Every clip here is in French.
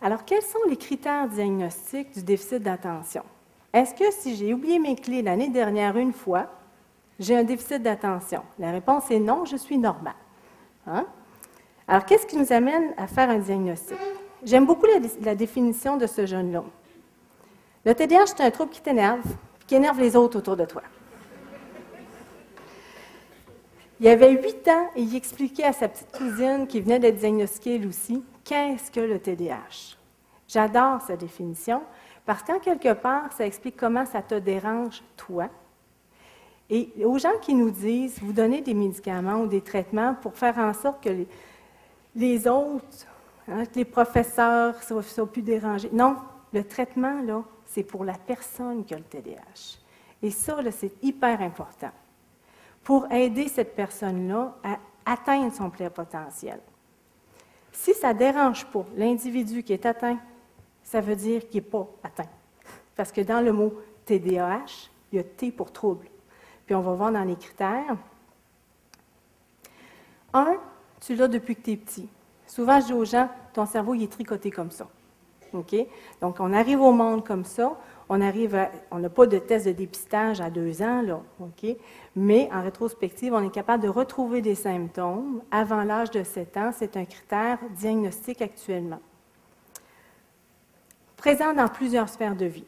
Alors, quels sont les critères diagnostiques du déficit d'attention? Est-ce que si j'ai oublié mes clés l'année dernière une fois, j'ai un déficit d'attention? La réponse est non, je suis normal. Hein? Alors, qu'est-ce qui nous amène à faire un diagnostic? J'aime beaucoup la, définition de ce jeune-là. Le TDAH, c'est un trouble qui t'énerve, qui énerve les autres autour de toi. Il avait huit ans et il expliquait à sa petite cousine qui venait d'être diagnostiquée aussi, qu'est-ce que le TDAH. J'adore sa définition parce qu'en quelque part, ça explique comment ça te dérange toi. Et aux gens qui nous disent, vous donnez des médicaments ou des traitements pour faire en sorte que les, autres, hein, que les professeurs soient, soient plus dérangés. Non, le traitement, là, c'est pour la personne qui a le TDAH. Et ça, c'est hyper important pour aider cette personne-là à atteindre son plein potentiel. Si ça ne dérange pas l'individu qui est atteint, ça veut dire qu'il n'est pas atteint. Parce que dans le mot TDAH, il y a T pour trouble. Puis on va voir dans les critères. Un, tu l'as depuis que tu es petit. Souvent, je dis aux gens, ton cerveau, il est tricoté comme ça. OK? Donc, on arrive au monde comme ça, on n'a pas de test de dépistage à deux ans, là, OK? Mais en rétrospective, on est capable de retrouver des symptômes avant l'âge de 7 ans. C'est un critère diagnostique actuellement. Présent dans plusieurs sphères de vie.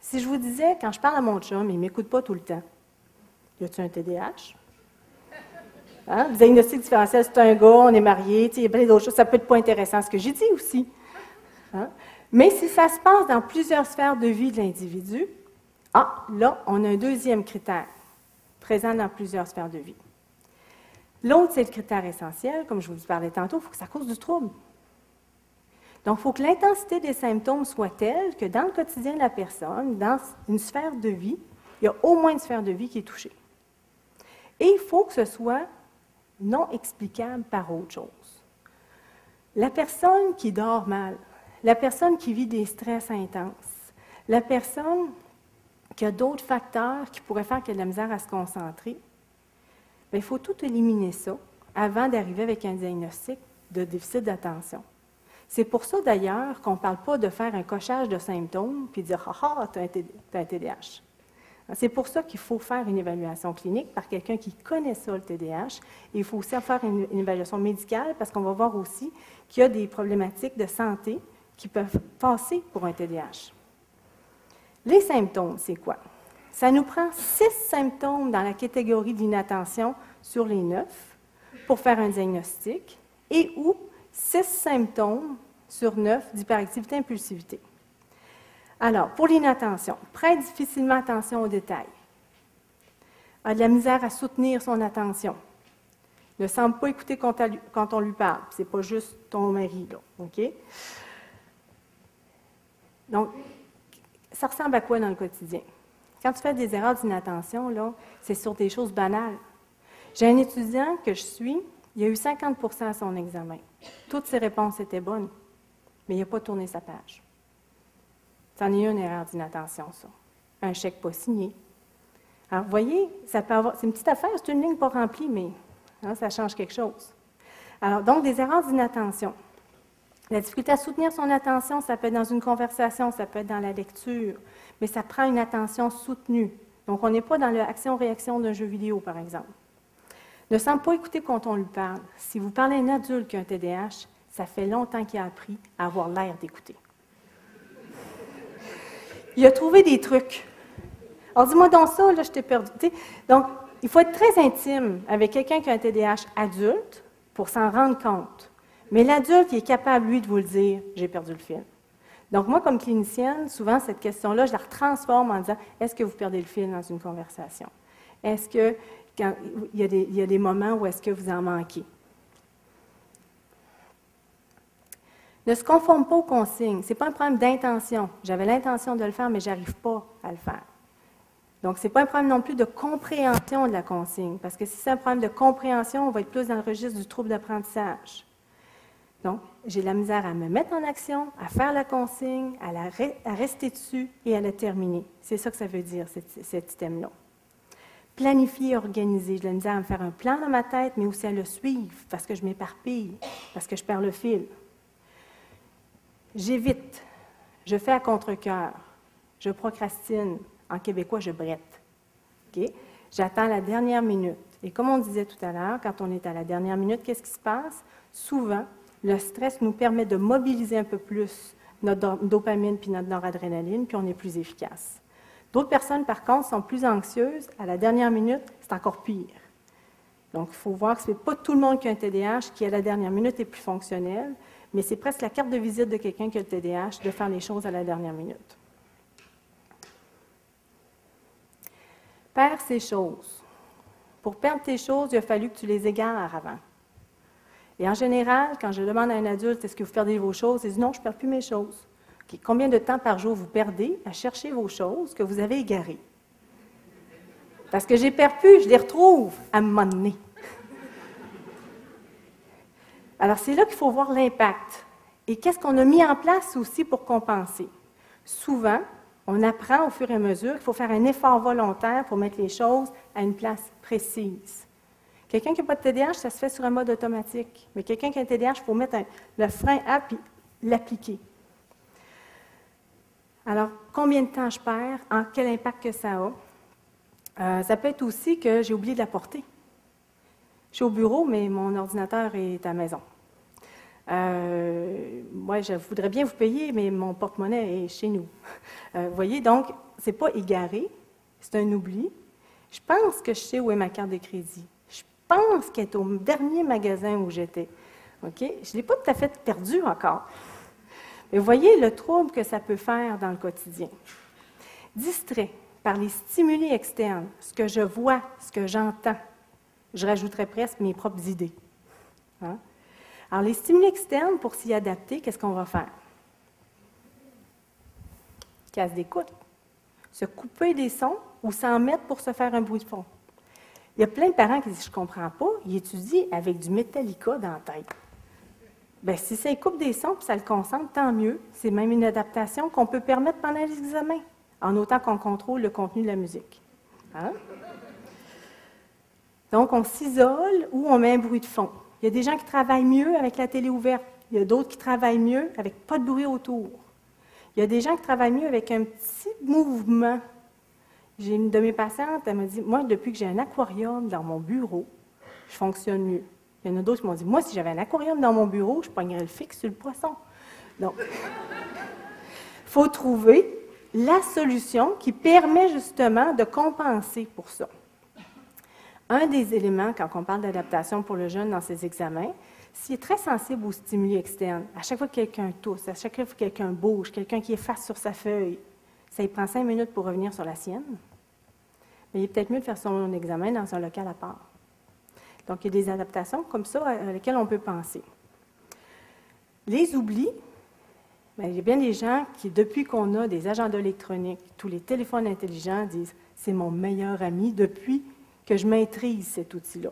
Si je vous disais, quand je parle à mon chum, il ne m'écoute pas tout le temps. Y a-t-il un TDAH? Hein? Diagnostic différentiel, c'est un gars, on est marié, il y a plein d'autres choses. Ça peut être pas intéressant, ce que j'ai dit aussi. Hein? Mais si ça se passe dans plusieurs sphères de vie de l'individu, ah, là, on a un deuxième critère présent dans plusieurs sphères de vie. L'autre, c'est le critère essentiel, comme je vous parlais tantôt, il faut que ça cause du trouble. Donc, il faut que l'intensité des symptômes soit telle que dans le quotidien de la personne, dans une sphère de vie, il y a au moins une sphère de vie qui est touchée. Et il faut que ce soit non explicable par autre chose. La personne qui dort mal, la personne qui vit des stress intenses, la personne qui a d'autres facteurs qui pourraient faire qu'elle a de la misère à se concentrer, bien, il faut tout éliminer ça avant d'arriver avec un diagnostic de déficit d'attention. C'est pour ça d'ailleurs qu'on ne parle pas de faire un cochage de symptômes puis dire Ah, ah tu as un TDAH. C'est pour ça qu'il faut faire une évaluation clinique par quelqu'un qui connaît ça, le TDAH. Il faut aussi faire une évaluation médicale parce qu'on va voir aussi qu'il y a des problématiques de santé qui peuvent passer pour un TDAH. Les symptômes, c'est quoi? Ça nous prend six symptômes dans la catégorie d'inattention sur les neuf pour faire un diagnostic et ou six symptômes sur neuf d'hyperactivité impulsivité. Alors, pour l'inattention, prête difficilement attention aux détails, a de la misère à soutenir son attention, ne semble pas écouter quand on lui parle. Ce n'est pas juste ton mari, là. OK? Donc, ça ressemble à quoi dans le quotidien? Quand tu fais des erreurs d'inattention, là, c'est sur des choses banales. J'ai un étudiant que je suis, il a eu 50% à son examen. Toutes ses réponses étaient bonnes, mais il n'a pas tourné sa page. C'en est une erreur d'inattention, ça. Un chèque pas signé. Alors, vous voyez, ça peut avoir. C'est une petite affaire, c'est une ligne pas remplie, mais hein, ça change quelque chose. Alors, donc, des erreurs d'inattention. La difficulté à soutenir son attention, ça peut être dans une conversation, ça peut être dans la lecture, mais ça prend une attention soutenue. Donc, on n'est pas dans l'action-réaction d'un jeu vidéo, par exemple. Ne semble pas écouter quand on lui parle. Si vous parlez à un adulte qui a un TDAH, ça fait longtemps qu'il a appris à avoir l'air d'écouter. Il a trouvé des trucs. Alors, dis-moi dans ça, là, je t'ai perdu. Donc, il faut être très intime avec quelqu'un qui a un TDAH adulte pour s'en rendre compte. Mais l'adulte, il est capable, lui, de vous le dire, j'ai perdu le fil. Donc, moi, comme clinicienne, souvent, cette question-là, je la transforme en disant, est-ce que vous perdez le fil dans une conversation? Est-ce qu'il y, y, a des moments où est-ce que vous en manquez? Ne se conforme pas aux consignes. Ce n'est pas un problème d'intention. J'avais l'intention de le faire, mais je n'arrive pas à le faire. Donc, ce n'est pas un problème non plus de compréhension de la consigne, parce que si c'est un problème de compréhension, on va être plus dans le registre du trouble d'apprentissage. Donc, j'ai la misère à me mettre en action, à faire la consigne, à, rester dessus et à la terminer. C'est ça que ça veut dire, cet item-là. Planifier, organiser. J'ai la misère à me faire un plan dans ma tête, mais aussi à le suivre, parce que je m'éparpille, parce que je perds le fil. J'évite. Je fais à contre-cœur. Je procrastine. En québécois, je brette. J'attends la dernière minute. Et comme on disait tout à l'heure, quand on est à la dernière minute, qu'est-ce qui se passe? Souvent, le stress nous permet de mobiliser un peu plus notre dopamine puis notre noradrénaline, puis on est plus efficace. D'autres personnes, par contre, sont plus anxieuses. À la dernière minute, c'est encore pire. Donc, il faut voir que ce n'est pas tout le monde qui a un TDAH qui, à la dernière minute, est plus fonctionnel, mais c'est presque la carte de visite de quelqu'un qui a le TDAH de faire les choses à la dernière minute. Perdre ces choses. Pour perdre tes choses, il a fallu que tu les égares avant. Et en général, quand je demande à un adulte est-ce que vous perdez vos choses, il dit non, je ne perds plus mes choses. Combien de temps par jour vous perdez à chercher vos choses que vous avez égarées? Parce que j'ai perdu, je les retrouve à un moment donné. Alors, c'est là qu'il faut voir l'impact. Et qu'est-ce qu'on a mis en place aussi pour compenser? Souvent, on apprend au fur et à mesure qu'il faut faire un effort volontaire pour mettre les choses à une place précise. Quelqu'un qui n'a pas de TDAH, ça se fait sur un mode automatique. Mais quelqu'un qui a un TDAH, il faut mettre le frein à puis l'appliquer. Alors, combien de temps je perds? En quel impact que ça a? Euh, ça peut être aussi que j'ai oublié de la porter. Je suis au bureau, mais mon ordinateur est à la maison. Euh, moi, je voudrais bien vous payer, mais mon porte-monnaie est chez nous. Euh, vous voyez, donc, ce n'est pas égaré, c'est un oubli. Je pense que je sais où est ma carte de crédit. Pense qu'elle est au dernier magasin où j'étais. OK? Je ne l'ai pas tout à fait perdu encore. Mais voyez le trouble que ça peut faire dans le quotidien. Distrait par les stimuli externes, ce que je vois, ce que j'entends, je rajouterais presque mes propres idées. Hein? Alors, les stimuli externes, pour s'y adapter, qu'est-ce qu'on va faire? Casse d'écoute. Se couper des sons ou s'en mettre pour se faire un bruit de fond. Il y a plein de parents qui disent Je ne comprends pas, ils étudient avec du Metallica dans la tête. Bien, si ça coupe des sons et ça le concentre, tant mieux. C'est même une adaptation qu'on peut permettre pendant l'examen, en autant qu'on contrôle le contenu de la musique. Hein? Donc, on s'isole ou on met un bruit de fond. Il y a des gens qui travaillent mieux avec la télé ouverte. Il y a d'autres qui travaillent mieux avec pas de bruit autour. Il y a des gens qui travaillent mieux avec un petit mouvement. J'ai une de mes patientes, elle m'a dit Moi, depuis que j'ai un aquarium dans mon bureau, je fonctionne mieux. Il y en a d'autres qui m'ont dit Moi, si j'avais un aquarium dans mon bureau, je pognerais le fixe sur le poisson. Donc, il faut trouver la solution qui permet justement de compenser pour ça. Un des éléments, quand on parle d'adaptation pour le jeune dans ses examens, s'il est très sensible aux stimuli externes, à chaque fois que quelqu'un tousse, à chaque fois que quelqu'un bouge, quelqu'un qui est face sur sa feuille, ça prend cinq minutes pour revenir sur la sienne, mais il est peut-être mieux de faire son examen dans un local à part. Donc, il y a des adaptations comme ça à lesquelles on peut penser. Les oublis, bien, il y a bien des gens qui, depuis qu'on a des agendas électroniques, tous les téléphones intelligents, disent c'est mon meilleur ami depuis que je maîtrise cet outil-là.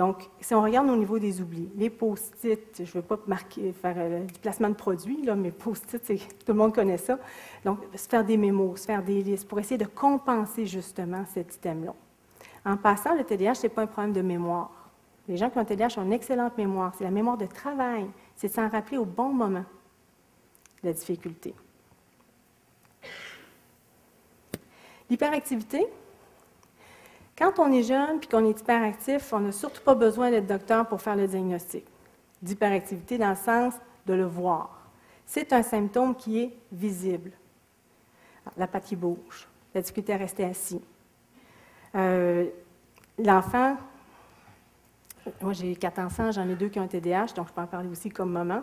Donc, si on regarde au niveau des oublis, les post-it, je ne veux pas marquer, faire euh, du placement de produits, là, mais post-it, tout le monde connaît ça. Donc, se faire des mémos, se faire des listes pour essayer de compenser justement cet item-là. En passant, le TDAH, ce n'est pas un problème de mémoire. Les gens qui ont un TDAH ont une excellente mémoire. C'est la mémoire de travail. C'est de s'en rappeler au bon moment, la difficulté. L'hyperactivité, quand on est jeune et qu'on est hyperactif, on n'a surtout pas besoin d'être docteur pour faire le diagnostic d'hyperactivité dans le sens de le voir. C'est un symptôme qui est visible. la patte bouge, la difficulté à rester assis. Euh, l'enfant, moi j'ai quatre enfants, j'en ai deux qui ont un TDAH, donc je peux en parler aussi comme maman.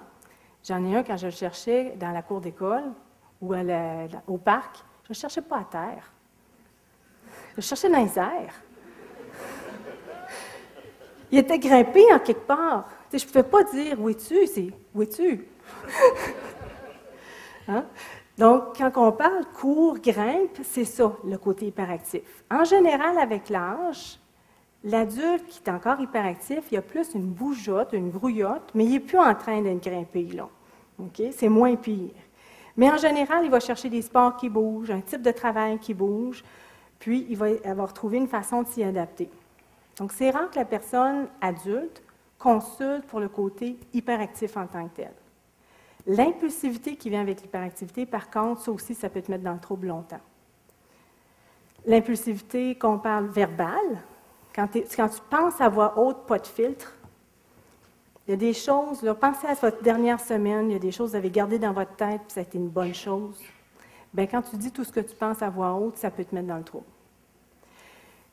J'en ai un quand je le cherchais dans la cour d'école ou au parc, je ne cherchais pas à terre. Je cherchais dans les airs. Il était grimpé en quelque part. je ne pouvais pas dire où es-tu, c'est où es-tu? Hein? Donc, quand on parle cours, grimpe, c'est ça, le côté hyperactif. En général, avec l'âge, l'adulte qui est encore hyperactif, il a plus une bougeotte, une grouillotte, mais il n'est plus en train d'être grimpé, là. C'est moins pire. Mais en général, il va chercher des sports qui bougent, un type de travail qui bouge, puis il va avoir trouvé une façon de s'y adapter. Donc, c'est rare que la personne adulte consulte pour le côté hyperactif en tant que tel. L'impulsivité qui vient avec l'hyperactivité, par contre, ça aussi, ça peut te mettre dans le trouble longtemps. L'impulsivité qu'on parle verbale, quand, tu penses à voix haute, pas de filtre, il y a des choses, là, pensez à votre dernière semaine, il y a des choses que vous avez gardées dans votre tête, puis ça a été une bonne chose. Bien, quand tu dis tout ce que tu penses à voix haute, ça peut te mettre dans le trou.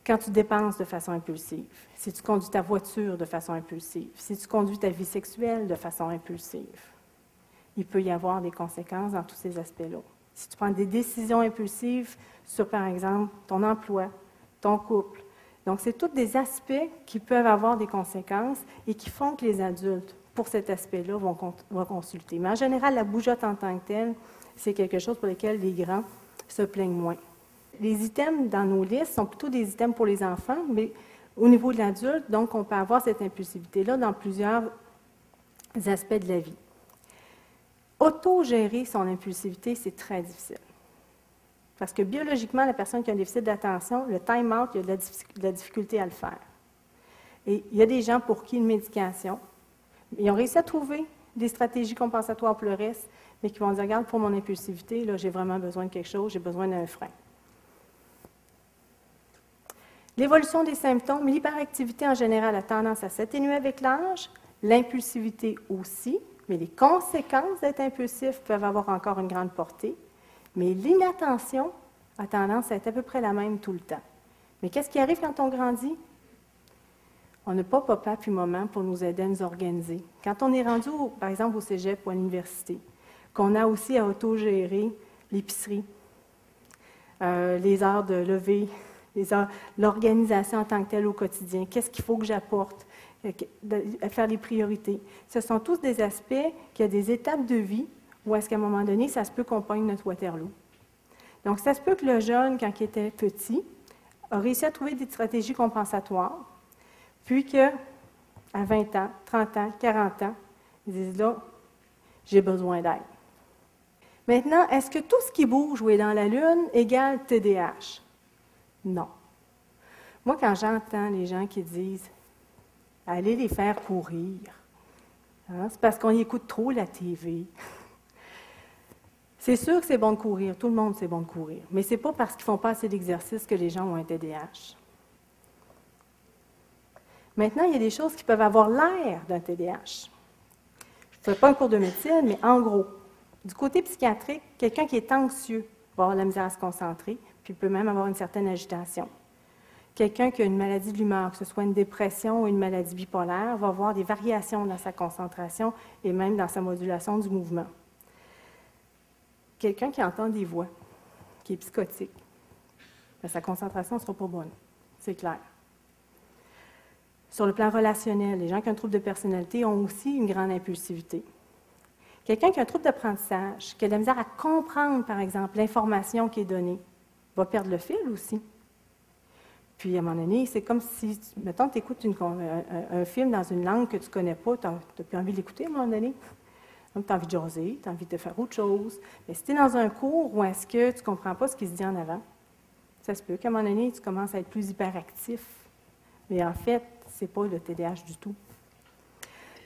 Quand tu dépenses de façon impulsive, si tu conduis ta voiture de façon impulsive, si tu conduis ta vie sexuelle de façon impulsive, il peut y avoir des conséquences dans tous ces aspects-là. Si tu prends des décisions impulsives sur, par exemple, ton emploi, ton couple, donc, c'est tous des aspects qui peuvent avoir des conséquences et qui font que les adultes, pour cet aspect-là, vont, consulter. Mais en général, la bougeotte en tant que telle, c'est quelque chose pour lequel les grands se plaignent moins. Les items dans nos listes sont plutôt des items pour les enfants, mais au niveau de l'adulte, donc, on peut avoir cette impulsivité-là dans plusieurs aspects de la vie. Autogérer son impulsivité, c'est très difficile. Parce que biologiquement, la personne qui a un déficit d'attention, le time-out, il y a de la, difficulté à le faire. Et il y a des gens pour qui une médication, ils ont réussi à trouver des stratégies compensatoires pour le reste, mais qui vont dire, regarde, pour mon impulsivité, là, j'ai vraiment besoin de quelque chose, j'ai besoin d'un frein. L'évolution des symptômes, l'hyperactivité en général a tendance à s'atténuer avec l'âge, l'impulsivité aussi, mais les conséquences d'être impulsif peuvent avoir encore une grande portée. Mais l'inattention a tendance à être à peu près la même tout le temps. Mais qu'est-ce qui arrive quand on grandit? On n'a pas papa puis maman pour nous aider à nous organiser. Quand on est rendu, par exemple, au cégep ou à l'université, qu'on a aussi à autogérer l'épicerie, euh, les heures de lever, l'organisation en tant que telle au quotidien, qu'est-ce qu'il faut que j'apporte, euh, à faire les priorités. Ce sont tous des aspects qui ont des étapes de vie ou est-ce qu'à un moment donné, ça se peut qu'on pogne notre Waterloo? Donc, ça se peut que le jeune, quand il était petit, a réussi à trouver des stratégies compensatoires, puis qu'à 20 ans, 30 ans, 40 ans, il disent là, j'ai besoin d'aide. Maintenant, est-ce que tout ce qui bouge ou est dans la Lune égale TDAH? Non. Moi, quand j'entends les gens qui disent allez les faire courir, hein, c'est parce qu'on écoute trop la TV. C'est sûr que c'est bon de courir. Tout le monde, c'est bon de courir. Mais ce n'est pas parce qu'ils font pas assez d'exercice que les gens ont un TDAH. Maintenant, il y a des choses qui peuvent avoir l'air d'un TDAH. Je ne fais pas un cours de médecine, mais en gros, du côté psychiatrique, quelqu'un qui est anxieux va avoir la misère à se concentrer, puis peut même avoir une certaine agitation. Quelqu'un qui a une maladie de l'humeur, que ce soit une dépression ou une maladie bipolaire, va avoir des variations dans sa concentration et même dans sa modulation du mouvement quelqu'un qui entend des voix, qui est psychotique, ben, sa concentration ne sera pas bonne. C'est clair. Sur le plan relationnel, les gens qui ont un trouble de personnalité ont aussi une grande impulsivité. Quelqu'un qui a un trouble d'apprentissage, qui a de la misère à comprendre, par exemple, l'information qui est donnée, va perdre le fil aussi. Puis, à un moment donné, c'est comme si, mettons, tu écoutes un, un, film dans une langue que tu ne connais pas, tu n'as plus envie de l'écouter à un moment donné. Donc, tu as envie de jaser, tu as envie de faire autre chose. Mais si tu es dans un cours où est-ce que tu ne comprends pas ce qui se dit en avant, ça se peut qu'à un moment donné, tu commences à être plus hyperactif. Mais en fait, ce n'est pas le TDAH du tout.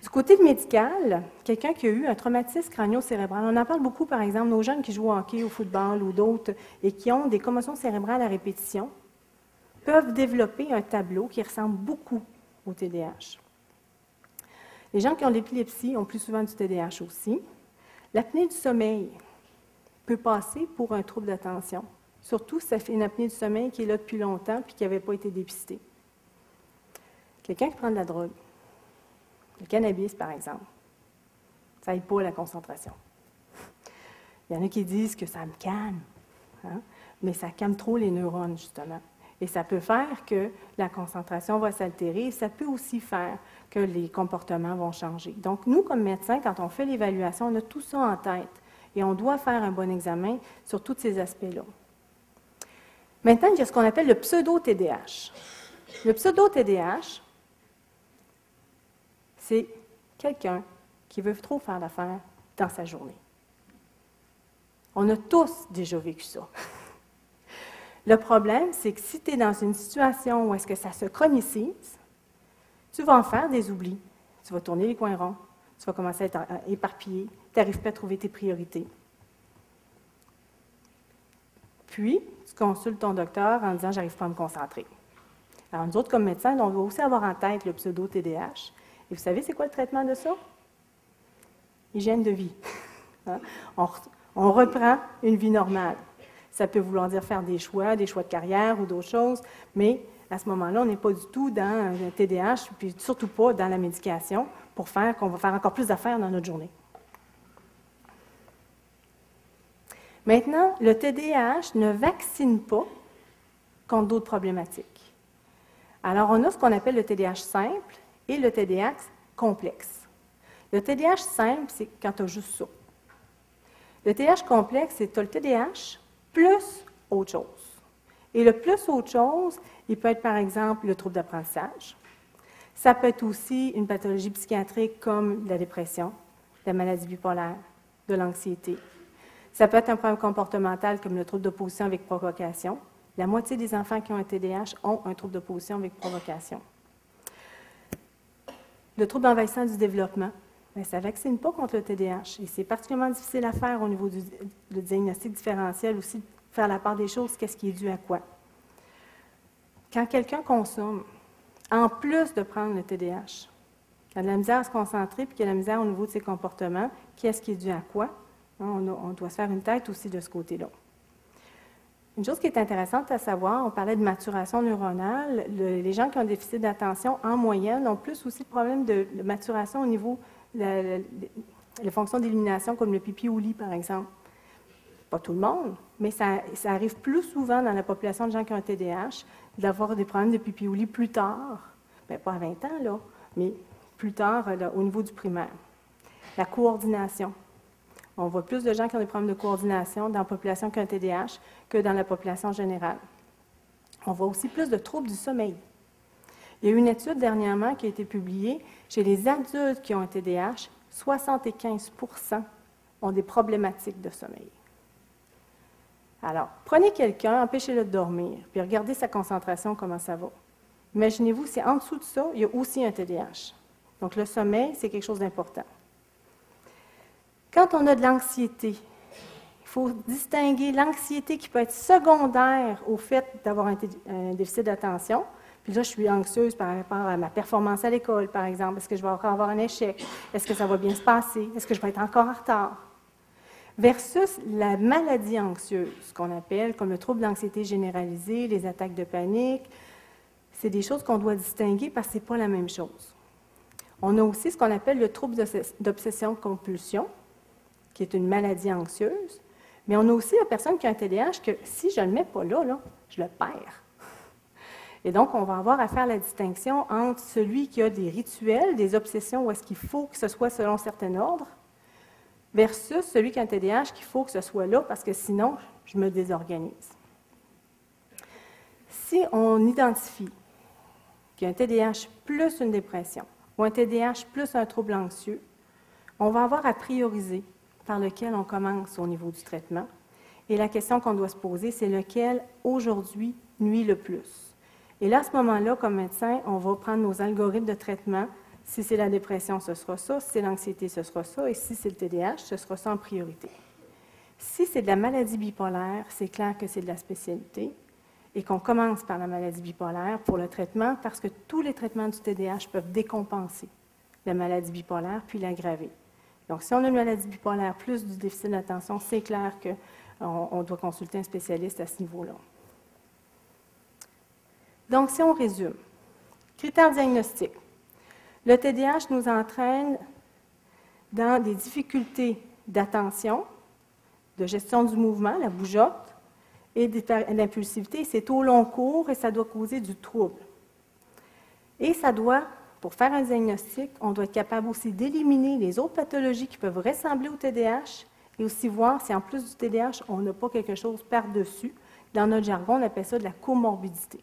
Du côté médical, quelqu'un qui a eu un traumatisme crânio-cérébral, on en parle beaucoup, par exemple, nos jeunes qui jouent au hockey, au football ou d'autres, et qui ont des commotions cérébrales à répétition, peuvent développer un tableau qui ressemble beaucoup au TDAH. Les gens qui ont l'épilepsie ont plus souvent du TDAH aussi. L'apnée du sommeil peut passer pour un trouble d'attention, surtout si fait une apnée du sommeil qui est là depuis longtemps et qui n'avait pas été dépistée. Quelqu'un qui prend de la drogue, le cannabis par exemple, ça n'aide pas la concentration. Il y en a qui disent que ça me calme, hein, mais ça calme trop les neurones justement. Et ça peut faire que la concentration va s'altérer. Ça peut aussi faire que les comportements vont changer. Donc, nous, comme médecins, quand on fait l'évaluation, on a tout ça en tête et on doit faire un bon examen sur tous ces aspects-là. Maintenant, il y a ce qu'on appelle le pseudo-TDAH. Le pseudo-TDAH, c'est quelqu'un qui veut trop faire l'affaire dans sa journée. On a tous déjà vécu ça. Le problème, c'est que si tu es dans une situation où est-ce que ça se chronicise, tu vas en faire des oublis. Tu vas tourner les coins ronds. tu vas commencer à être éparpillé, tu n'arrives pas à trouver tes priorités. Puis, tu consultes ton docteur en disant J'arrive pas à me concentrer. Alors, nous autres, comme médecins, on doit aussi avoir en tête le pseudo-TDAH. Et vous savez, c'est quoi le traitement de ça? Hygiène de vie. Hein? on, reprend une vie normale. Ça peut vouloir dire faire des choix, des choix de carrière ou d'autres choses, mais à ce moment-là, on n'est pas du tout dans le TDAH, puis surtout pas dans la médication pour faire qu'on va faire encore plus d'affaires dans notre journée. Maintenant, le TDAH ne vaccine pas contre d'autres problématiques. Alors, on a ce qu'on appelle le TDAH simple et le TDAH complexe. Le TDAH simple, c'est quand tu as juste ça. Le TDAH complexe, c'est tu as le TDAH plus autre chose. Et le plus autre chose, il peut être par exemple le trouble d'apprentissage. Ça peut être aussi une pathologie psychiatrique comme la dépression, la maladie bipolaire, de l'anxiété, ça peut être un problème comportemental comme le trouble d'opposition avec provocation. La moitié des enfants qui ont un TDAH ont un trouble d'opposition avec provocation. Le trouble envahissant du développement, ça ne vaccine pas contre le TDAH et c'est particulièrement difficile à faire au niveau du, diagnostic différentiel aussi, faire la part des choses, qu'est-ce qui est dû à quoi. Quand quelqu'un consomme, en plus de prendre le TDAH, qui a de la misère à se concentrer puis qui a de la misère au niveau de ses comportements, qu'est-ce qui est dû à quoi? Hein, on, doit se faire une tête aussi de ce côté-là. Une chose qui est intéressante à savoir, on parlait de maturation neuronale. les gens qui ont un déficit d'attention, en moyenne, ont plus aussi de problèmes de, maturation au niveau des fonctions d'élimination, comme le pipi ou lit, par exemple. Pas tout le monde, mais ça, arrive plus souvent dans la population de gens qui ont un TDAH d'avoir des problèmes de pipi ou lit plus tard. Bien, pas à 20 ans, là, mais plus tard au niveau du primaire. La coordination. On voit plus de gens qui ont des problèmes de coordination dans la population qui ont un TDAH que dans la population générale. On voit aussi plus de troubles du sommeil. Il y a eu une étude dernièrement qui a été publiée chez les adultes qui ont un TDAH, 75% ont des problématiques de sommeil. Alors, prenez quelqu'un, empêchez-le de dormir, puis regardez sa concentration, comment ça va. Imaginez-vous, si en dessous de ça, il y a aussi un TDAH. Donc, le sommeil, c'est quelque chose d'important. Quand on a de l'anxiété, il faut distinguer l'anxiété qui peut être secondaire au fait d'avoir un, déficit d'attention. Puis là, je suis anxieuse par rapport à ma performance à l'école, par exemple. Est-ce que je vais encore avoir un échec? Est-ce que ça va bien se passer? Est-ce que je vais être encore en retard? Versus la maladie anxieuse, ce qu'on appelle comme le trouble d'anxiété généralisée, les attaques de panique. C'est des choses qu'on doit distinguer parce que ce n'est pas la même chose. On a aussi ce qu'on appelle le trouble d'obsession-compulsion, qui est une maladie anxieuse. Mais on a aussi la personne qui a un TDAH que si je ne le mets pas là, je le perds. Et donc, on va avoir à faire la distinction entre celui qui a des rituels, des obsessions où est-ce qu'il faut que ce soit selon certains ordres, versus celui qui a un TDAH qu'il faut que ce soit là parce que sinon, je me désorganise. Si on identifie qu'il y a un TDAH plus une dépression ou un TDAH plus un trouble anxieux, on va avoir à prioriser par lequel on commence au niveau du traitement. Et la question qu'on doit se poser, c'est lequel aujourd'hui nuit le plus? Et là, à ce moment-là, comme médecin, on va prendre nos algorithmes de traitement. Si c'est la dépression, ce sera ça. Si c'est l'anxiété, ce sera ça. Et si c'est le TDAH, ce sera ça en priorité. Si c'est de la maladie bipolaire, c'est clair que c'est de la spécialité et qu'on commence par la maladie bipolaire pour le traitement parce que tous les traitements du TDAH peuvent décompenser la maladie bipolaire puis l'aggraver. Donc, si on a une maladie bipolaire plus du déficit d'attention, c'est clair qu'on on doit consulter un spécialiste à ce niveau-là. Donc, si on résume, critères diagnostiques. Le TDAH nous entraîne dans des difficultés d'attention, de gestion du mouvement, la bougeotte, et d'impulsivité. C'est au long cours et ça doit causer du trouble. Et ça doit pour faire un diagnostic, on doit être capable aussi d'éliminer les autres pathologies qui peuvent ressembler au TDAH et aussi voir si en plus du TDAH, on n'a pas quelque chose par-dessus. Dans notre jargon, on appelle ça de la comorbidité.